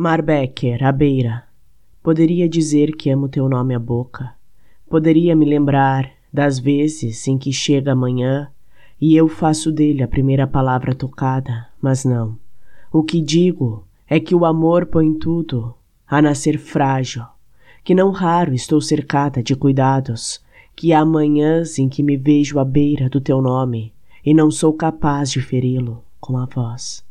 Marbecker, à beira. Poderia dizer que amo teu nome à boca. Poderia me lembrar das vezes em que chega a manhã e eu faço dele a primeira palavra tocada, mas não. O que digo é que o amor põe tudo a nascer frágil, que não raro estou cercada de cuidados, que há manhãs em que me vejo à beira do teu nome e não sou capaz de feri-lo com a voz.